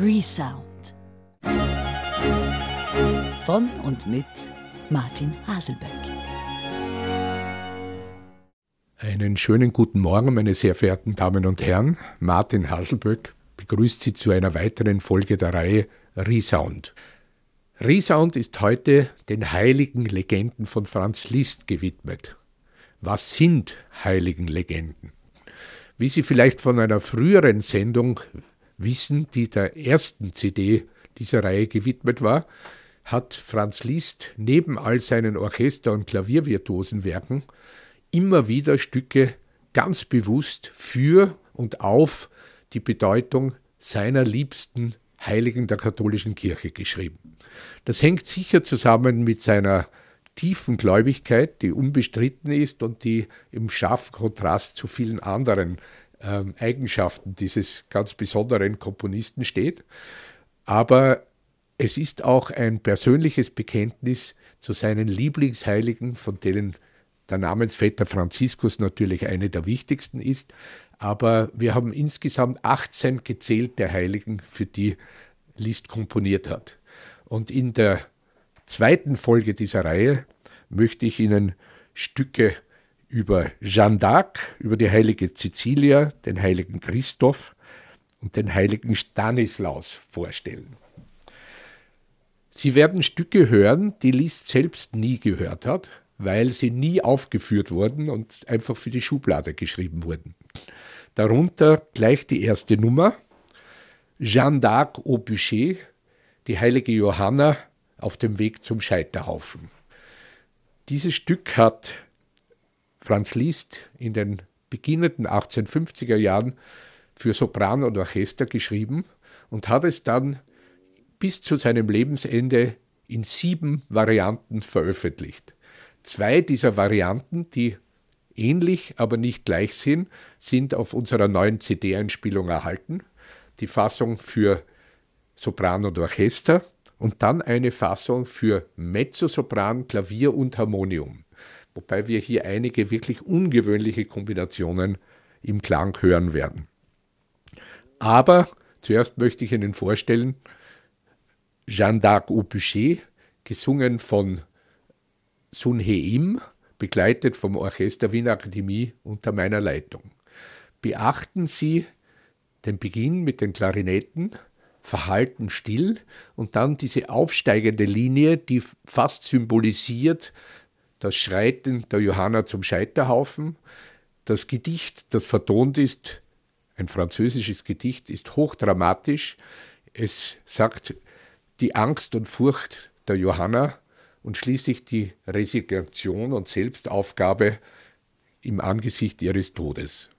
Resound. Von und mit Martin Haselböck. Einen schönen guten Morgen, meine sehr verehrten Damen und Herren. Martin Haselböck begrüßt Sie zu einer weiteren Folge der Reihe Resound. Resound ist heute den heiligen Legenden von Franz Liszt gewidmet. Was sind heiligen Legenden? Wie Sie vielleicht von einer früheren Sendung wissen, die der ersten CD dieser Reihe gewidmet war, hat Franz Liszt neben all seinen Orchester- und Klaviervirtuosenwerken immer wieder Stücke ganz bewusst für und auf die Bedeutung seiner liebsten Heiligen der katholischen Kirche geschrieben. Das hängt sicher zusammen mit seiner tiefen Gläubigkeit, die unbestritten ist und die im scharfen Kontrast zu vielen anderen ähm, Eigenschaften dieses ganz besonderen Komponisten steht. Aber es ist auch ein persönliches Bekenntnis zu seinen Lieblingsheiligen, von denen der Namensvetter Franziskus natürlich eine der wichtigsten ist. Aber wir haben insgesamt 18 gezählte Heiligen, für die Liszt komponiert hat. Und in der zweiten Folge dieser Reihe möchte ich Ihnen Stücke über Jeanne d'Arc, über die heilige Cecilia, den heiligen Christoph und den heiligen Stanislaus vorstellen. Sie werden Stücke hören, die Liszt selbst nie gehört hat, weil sie nie aufgeführt wurden und einfach für die Schublade geschrieben wurden. Darunter gleich die erste Nummer, Jeanne d'Arc au Bûcher, die heilige Johanna auf dem Weg zum Scheiterhaufen. Dieses Stück hat Franz Liszt in den beginnenden 1850er Jahren für Sopran und Orchester geschrieben und hat es dann bis zu seinem Lebensende in sieben Varianten veröffentlicht. Zwei dieser Varianten, die ähnlich, aber nicht gleich sind, sind auf unserer neuen CD-Einspielung erhalten. Die Fassung für Sopran und Orchester und dann eine Fassung für Mezzosopran, Klavier und Harmonium wobei wir hier einige wirklich ungewöhnliche Kombinationen im Klang hören werden. Aber zuerst möchte ich Ihnen vorstellen, Jeanne d'Arc au Bûcher, gesungen von Sun He-im, begleitet vom Orchester Wiener Akademie unter meiner Leitung. Beachten Sie den Beginn mit den Klarinetten, verhalten still und dann diese aufsteigende Linie, die fast symbolisiert, das Schreiten der Johanna zum Scheiterhaufen. Das Gedicht, das vertont ist, ein französisches Gedicht, ist hochdramatisch. Es sagt die Angst und Furcht der Johanna und schließlich die Resignation und Selbstaufgabe im Angesicht ihres Todes.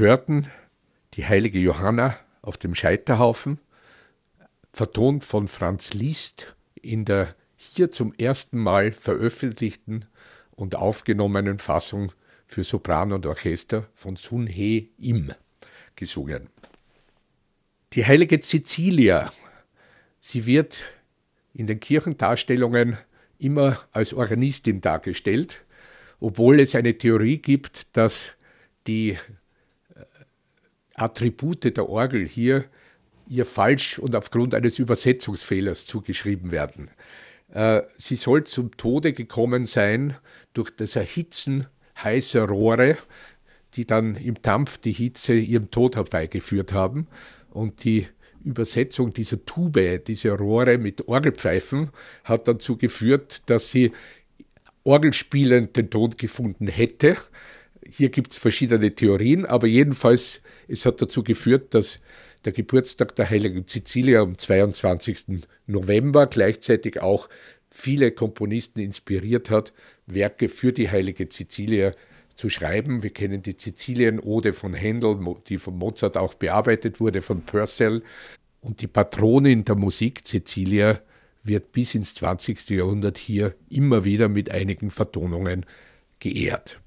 Hörten die heilige Johanna auf dem Scheiterhaufen, vertont von Franz Liszt in der hier zum ersten Mal veröffentlichten und aufgenommenen Fassung für Sopran und Orchester von Sun He Im gesungen. Die heilige Cecilia, sie wird in den Kirchendarstellungen immer als Organistin dargestellt, obwohl es eine Theorie gibt, dass die Attribute der Orgel hier ihr falsch und aufgrund eines Übersetzungsfehlers zugeschrieben werden. Äh, sie soll zum Tode gekommen sein durch das Erhitzen heißer Rohre, die dann im Dampf die Hitze ihrem Tod herbeigeführt haben. Und die Übersetzung dieser Tube, dieser Rohre mit Orgelpfeifen, hat dazu geführt, dass sie orgelspielend den Tod gefunden hätte hier gibt es verschiedene Theorien, aber jedenfalls, es hat dazu geführt, dass der Geburtstag der heiligen Cecilia am 22. November gleichzeitig auch viele Komponisten inspiriert hat, Werke für die heilige Cecilia zu schreiben. Wir kennen die Cecilienode von Händel, die von Mozart auch bearbeitet wurde, von Purcell. Und die Patronin der Musik, Cecilia, wird bis ins 20. Jahrhundert hier immer wieder mit einigen Vertonungen geehrt.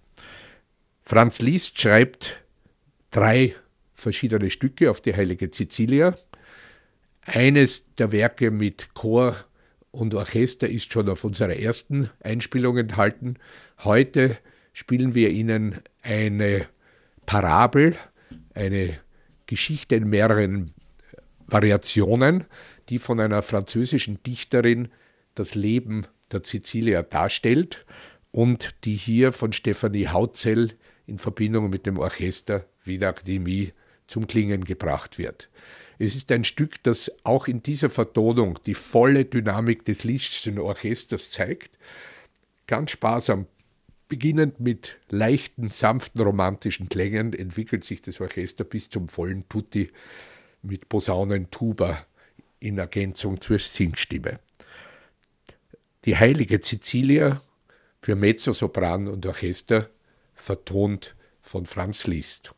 Franz Liszt schreibt drei verschiedene Stücke auf die heilige Cecilia. Eines der Werke mit Chor und Orchester ist schon auf unserer ersten Einspielung enthalten. Heute spielen wir Ihnen eine Parabel, eine Geschichte in mehreren Variationen, die von einer französischen Dichterin das Leben der Cecilia darstellt und die hier von Stephanie Hautzell in Verbindung mit dem Orchester Wiener Akademie zum Klingen gebracht wird. Es ist ein Stück, das auch in dieser Vertonung die volle Dynamik des Lisztschen Orchesters zeigt. Ganz sparsam, beginnend mit leichten, sanften, romantischen Klängen, entwickelt sich das Orchester bis zum vollen Tutti mit Posaunen, Tuba in Ergänzung zur Singstimme. Die heilige Cecilia für Mezzosopran und Orchester vertont von Franz Liszt.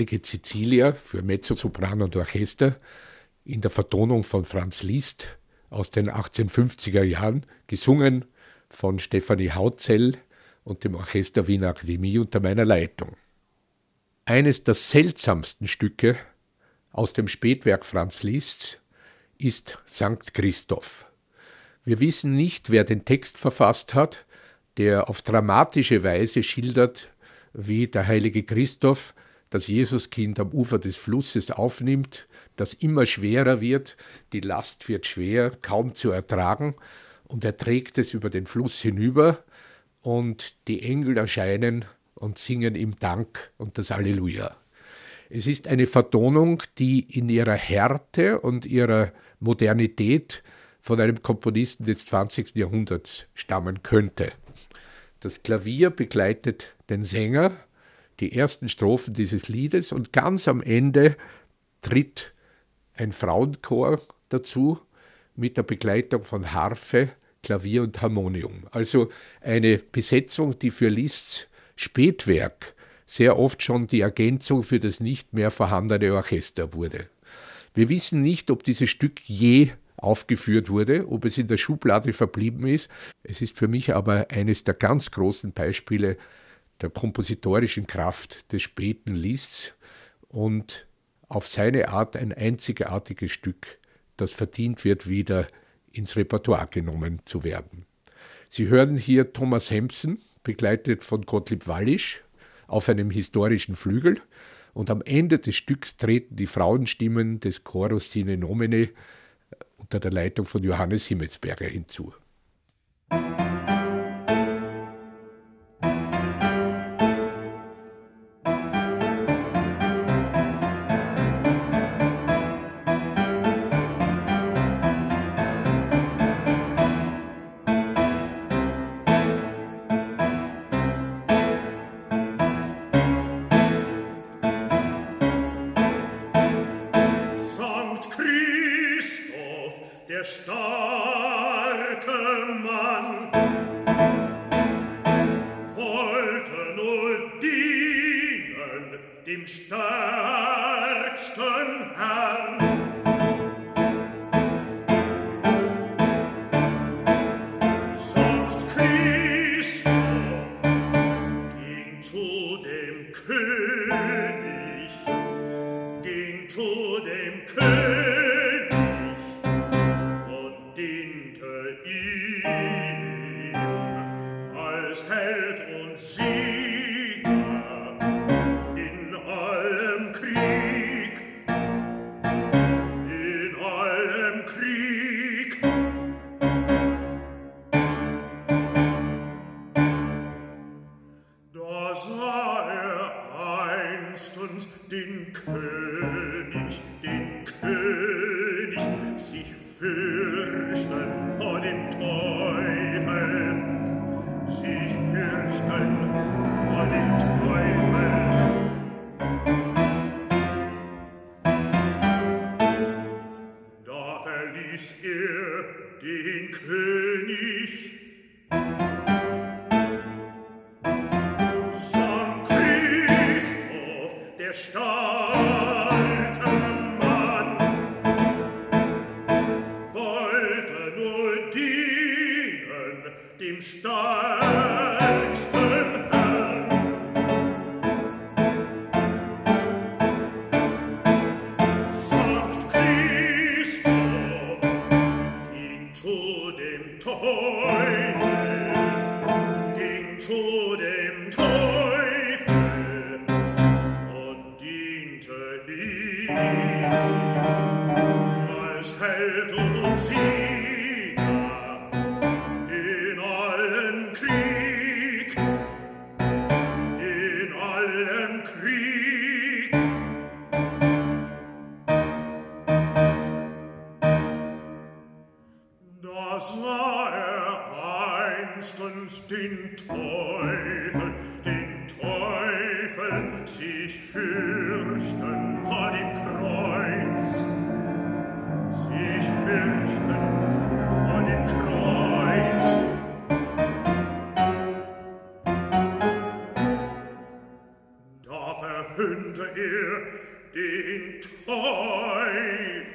Heilige Cecilia für Mezzosopran und Orchester in der Vertonung von Franz Liszt aus den 1850er Jahren, gesungen von Stefanie Hautzell und dem Orchester Wiener Akademie unter meiner Leitung. Eines der seltsamsten Stücke aus dem Spätwerk Franz Liszt ist Sankt Christoph. Wir wissen nicht, wer den Text verfasst hat, der auf dramatische Weise schildert, wie der heilige Christoph das Jesuskind am Ufer des Flusses aufnimmt, das immer schwerer wird, die Last wird schwer, kaum zu ertragen, und er trägt es über den Fluss hinüber, und die Engel erscheinen und singen ihm Dank und das Alleluja. Es ist eine Vertonung, die in ihrer Härte und ihrer Modernität von einem Komponisten des 20. Jahrhunderts stammen könnte. Das Klavier begleitet den Sänger, die ersten Strophen dieses Liedes und ganz am Ende tritt ein Frauenchor dazu mit der Begleitung von Harfe, Klavier und Harmonium. Also eine Besetzung, die für Liszt's Spätwerk sehr oft schon die Ergänzung für das nicht mehr vorhandene Orchester wurde. Wir wissen nicht, ob dieses Stück je aufgeführt wurde, ob es in der Schublade verblieben ist. Es ist für mich aber eines der ganz großen Beispiele der kompositorischen Kraft des späten Liszt's und auf seine Art ein einzigartiges Stück, das verdient wird, wieder ins Repertoire genommen zu werden. Sie hören hier Thomas Hempson, begleitet von Gottlieb Wallisch, auf einem historischen Flügel und am Ende des Stücks treten die Frauenstimmen des Chorus Sine Nomine unter der Leitung von Johannes Himmelsberger hinzu. er den Teufel.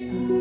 Yeah.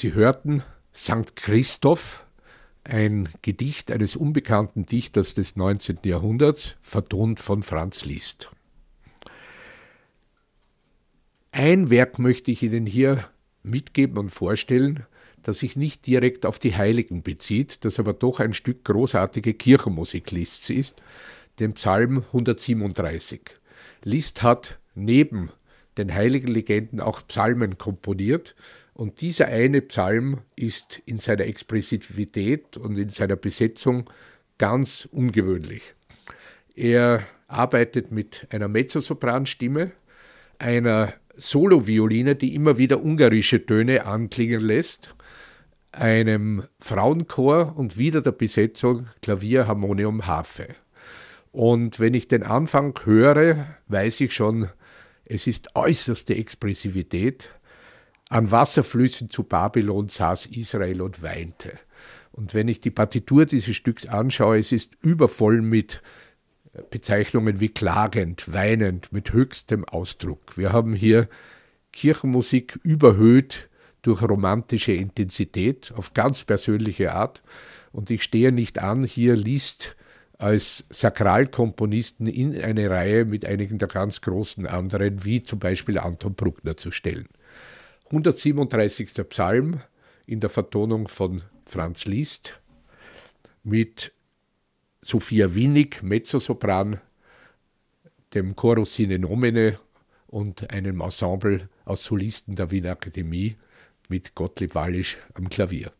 Sie hörten St. Christoph, ein Gedicht eines unbekannten Dichters des 19. Jahrhunderts, vertont von Franz Liszt. Ein Werk möchte ich Ihnen hier mitgeben und vorstellen, das sich nicht direkt auf die Heiligen bezieht, das aber doch ein Stück großartige Kirchenmusik Liszt's ist, den Psalm 137. Liszt hat neben den heiligen Legenden auch Psalmen komponiert und dieser eine Psalm ist in seiner Expressivität und in seiner Besetzung ganz ungewöhnlich. Er arbeitet mit einer Mezzosopranstimme, einer Solovioline, die immer wieder ungarische Töne anklingen lässt, einem Frauenchor und wieder der Besetzung Klavier, Harmonium, Harfe. Und wenn ich den Anfang höre, weiß ich schon, es ist äußerste Expressivität, an Wasserflüssen zu Babylon saß Israel und weinte. Und wenn ich die Partitur dieses Stücks anschaue, es ist übervoll mit Bezeichnungen wie klagend, weinend, mit höchstem Ausdruck. Wir haben hier Kirchenmusik überhöht durch romantische Intensität auf ganz persönliche Art. Und ich stehe nicht an, hier liest als Sakralkomponisten in eine Reihe mit einigen der ganz großen anderen, wie zum Beispiel Anton Bruckner, zu stellen. 137. Psalm in der Vertonung von Franz Liszt mit Sophia Winnig, Mezzosopran, dem Chorus Sine Nomine und einem Ensemble aus Solisten der Wiener Akademie mit Gottlieb Wallisch am Klavier.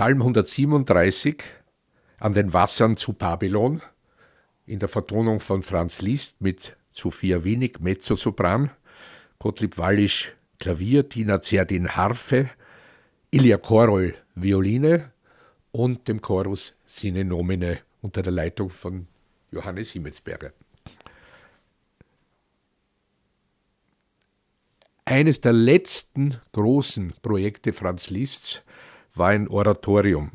Psalm 137 an den Wassern zu Babylon in der Vertonung von Franz Liszt mit Sophia Wienig, Mezzosopran, Gottlieb Wallisch, Klavier, Tina Zerdin, Harfe, Ilja Korol, Violine und dem Chorus Sine Nomine unter der Leitung von Johannes Himmelsberger. Eines der letzten großen Projekte Franz Liszt's war ein Oratorium.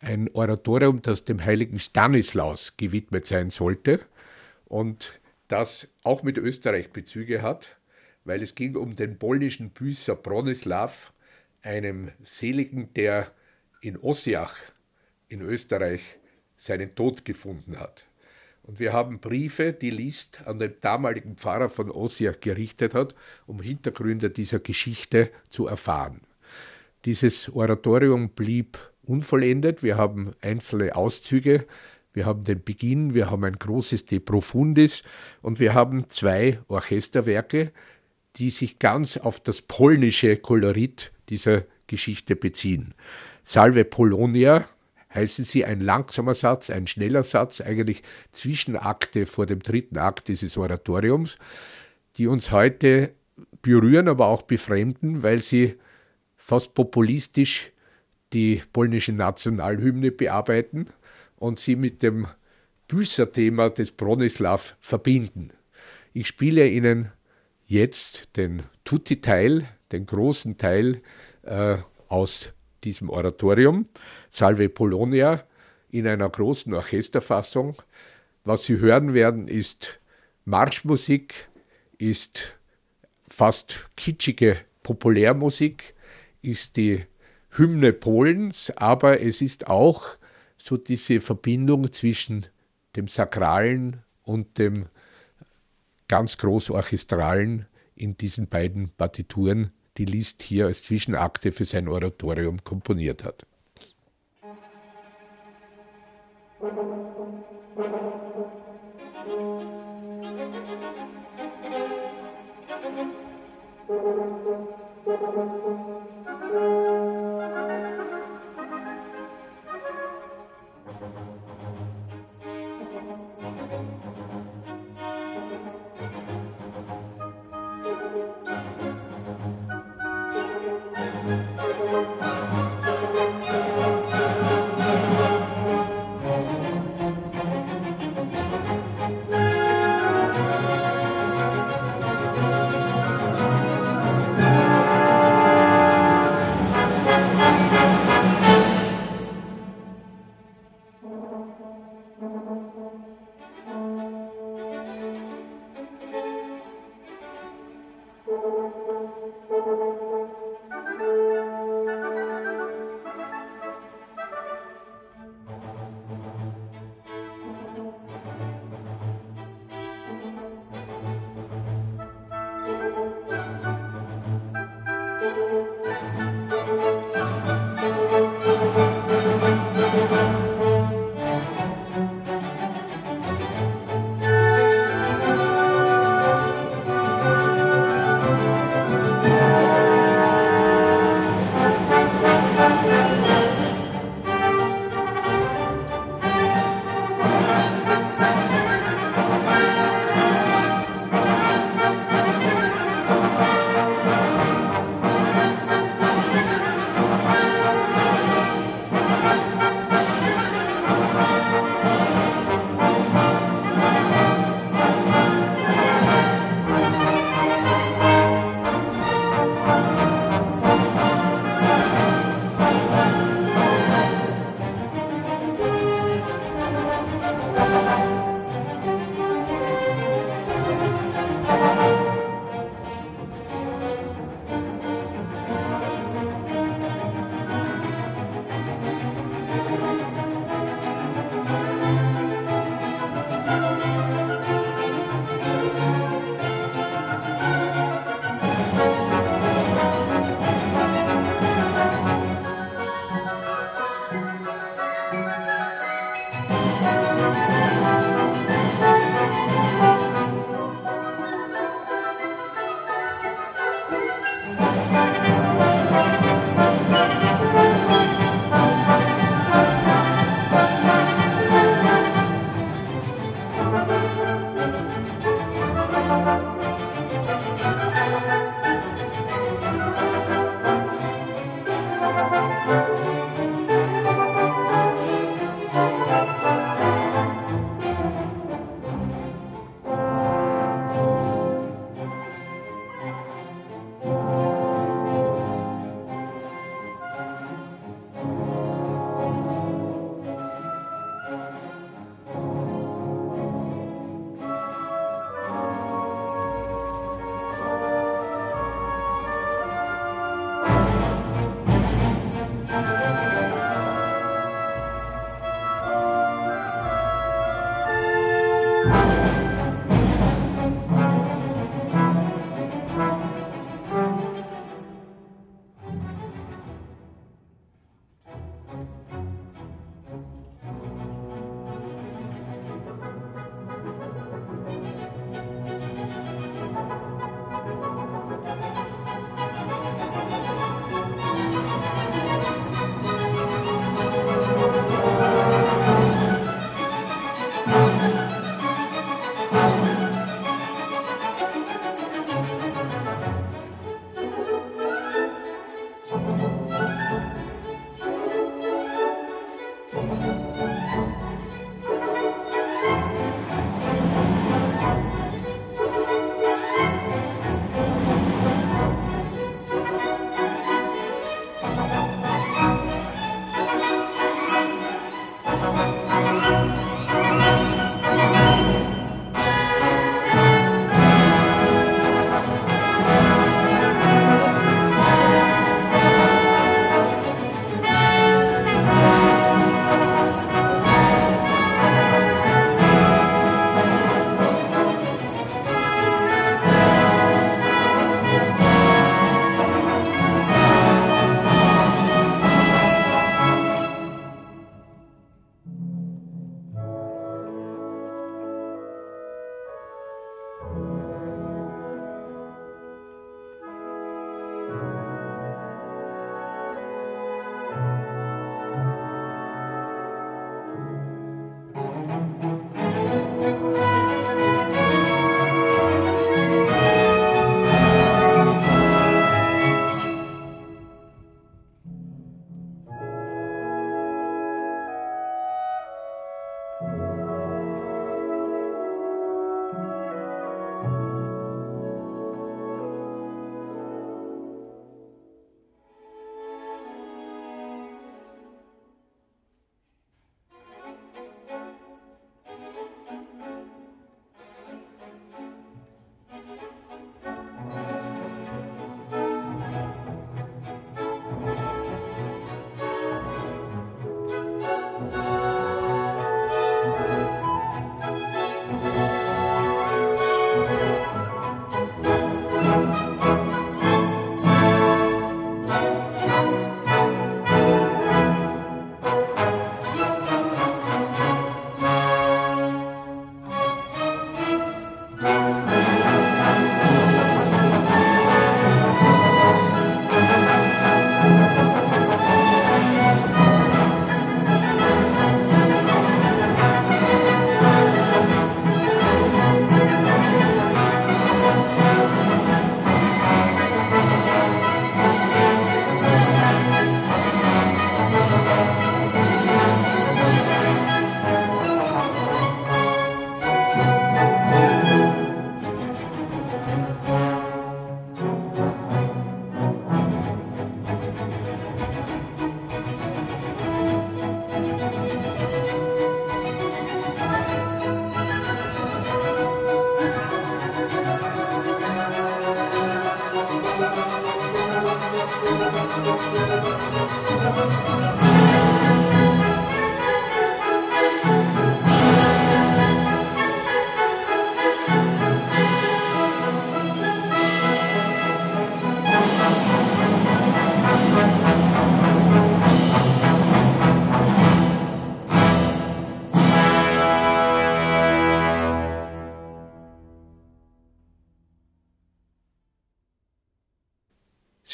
Ein Oratorium, das dem heiligen Stanislaus gewidmet sein sollte und das auch mit Österreich Bezüge hat, weil es ging um den polnischen Büßer Bronislaw, einem Seligen, der in Ossiach in Österreich seinen Tod gefunden hat. Und wir haben Briefe, die List an den damaligen Pfarrer von Ossiach gerichtet hat, um Hintergründe dieser Geschichte zu erfahren. Dieses Oratorium blieb unvollendet. Wir haben einzelne Auszüge, wir haben den Beginn, wir haben ein großes De Profundis und wir haben zwei Orchesterwerke, die sich ganz auf das polnische Kolorit dieser Geschichte beziehen. Salve Polonia heißen sie ein langsamer Satz, ein schneller Satz, eigentlich Zwischenakte vor dem dritten Akt dieses Oratoriums, die uns heute berühren, aber auch befremden, weil sie fast populistisch die polnische Nationalhymne bearbeiten und sie mit dem Büßerthema des Bronislaw verbinden. Ich spiele Ihnen jetzt den Tutti-Teil, den großen Teil äh, aus diesem Oratorium, Salve Polonia, in einer großen Orchesterfassung. Was Sie hören werden, ist Marschmusik, ist fast kitschige Populärmusik, ist die Hymne Polens, aber es ist auch so diese Verbindung zwischen dem Sakralen und dem ganz groß Orchestralen in diesen beiden Partituren, die Liszt hier als Zwischenakte für sein Oratorium komponiert hat. Musik Thank you.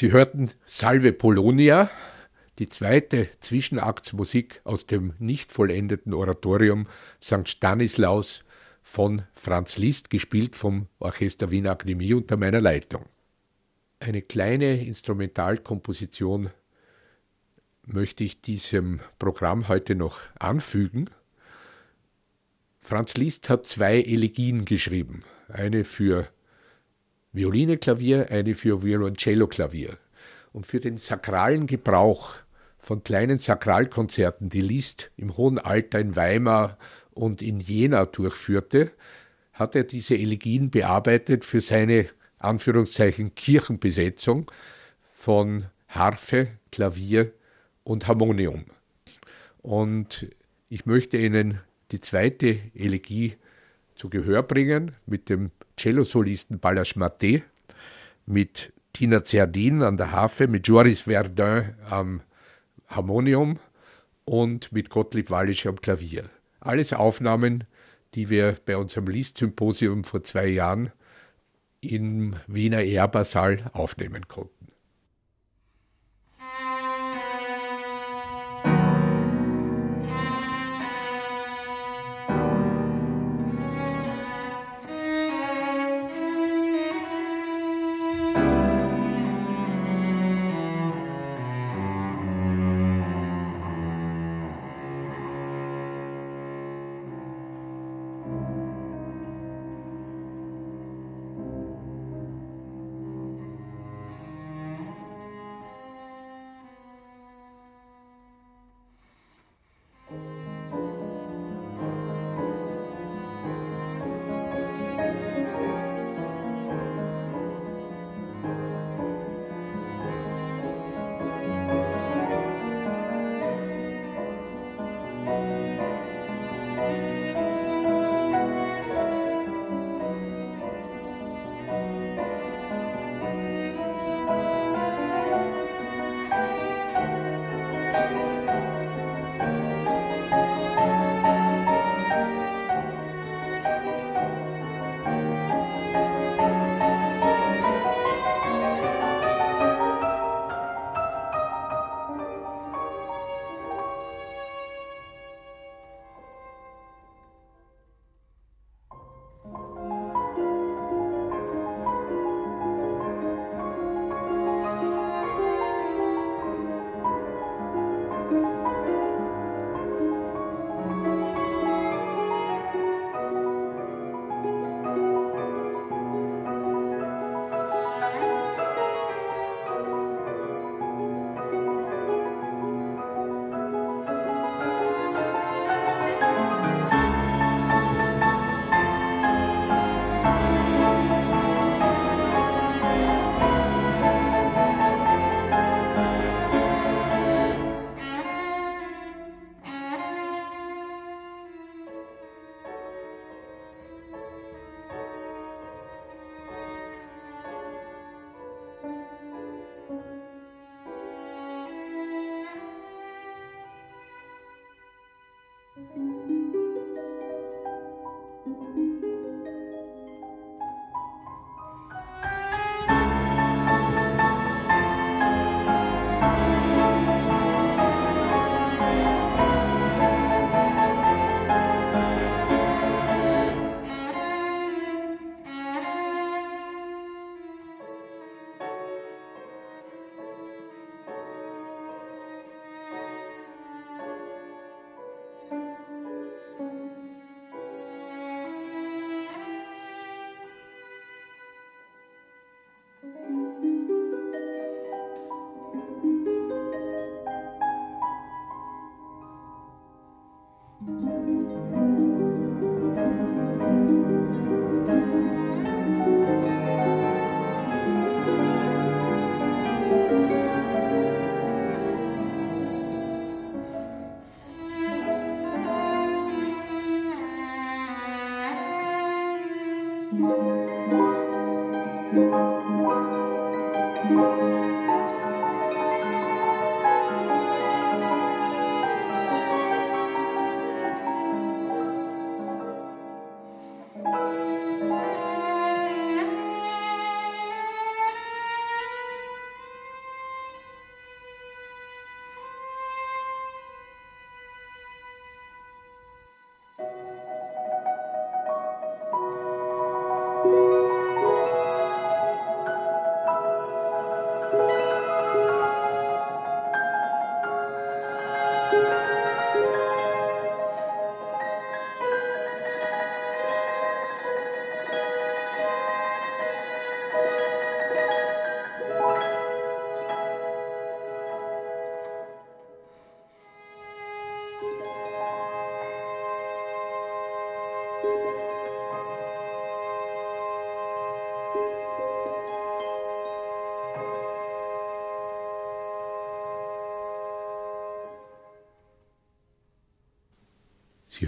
Sie hörten Salve Polonia, die zweite Zwischenaktsmusik aus dem nicht vollendeten Oratorium St. Stanislaus von Franz Liszt, gespielt vom Orchester Wiener Akademie unter meiner Leitung. Eine kleine Instrumentalkomposition möchte ich diesem Programm heute noch anfügen. Franz Liszt hat zwei Elegien geschrieben, eine für Violine-Klavier, eine für Violoncello-Klavier. Und für den sakralen Gebrauch von kleinen Sakralkonzerten, die Liszt im hohen Alter in Weimar und in Jena durchführte, hat er diese Elegien bearbeitet für seine Anführungszeichen Kirchenbesetzung von Harfe, Klavier und Harmonium. Und ich möchte Ihnen die zweite Elegie zu Gehör bringen mit dem Cellosolisten Balazs Maté, mit Tina Zerdin an der Harfe, mit Joris Verdun am Harmonium und mit Gottlieb Wallisch am Klavier. Alles Aufnahmen, die wir bei unserem Liszt-Symposium vor zwei Jahren im Wiener Ehrbarsaal aufnehmen konnten.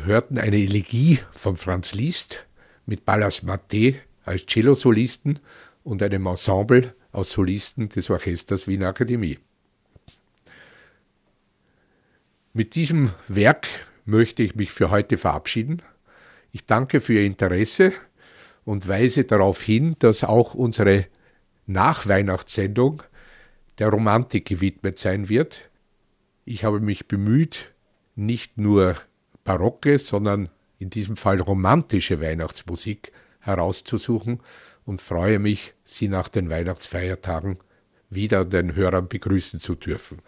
Hörten eine Elegie von Franz Liszt mit Ballas Maté als Cellosolisten und einem Ensemble aus Solisten des Orchesters Wiener Akademie. Mit diesem Werk möchte ich mich für heute verabschieden. Ich danke für Ihr Interesse und weise darauf hin, dass auch unsere Nachweihnachtssendung der Romantik gewidmet sein wird. Ich habe mich bemüht, nicht nur barocke, sondern in diesem Fall romantische Weihnachtsmusik herauszusuchen und freue mich, Sie nach den Weihnachtsfeiertagen wieder den Hörern begrüßen zu dürfen.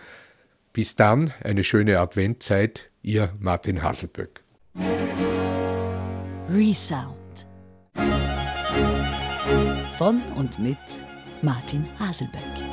Bis dann, eine schöne Adventzeit, Ihr Martin Hasselböck. Resound. Von und mit Martin Haselböck.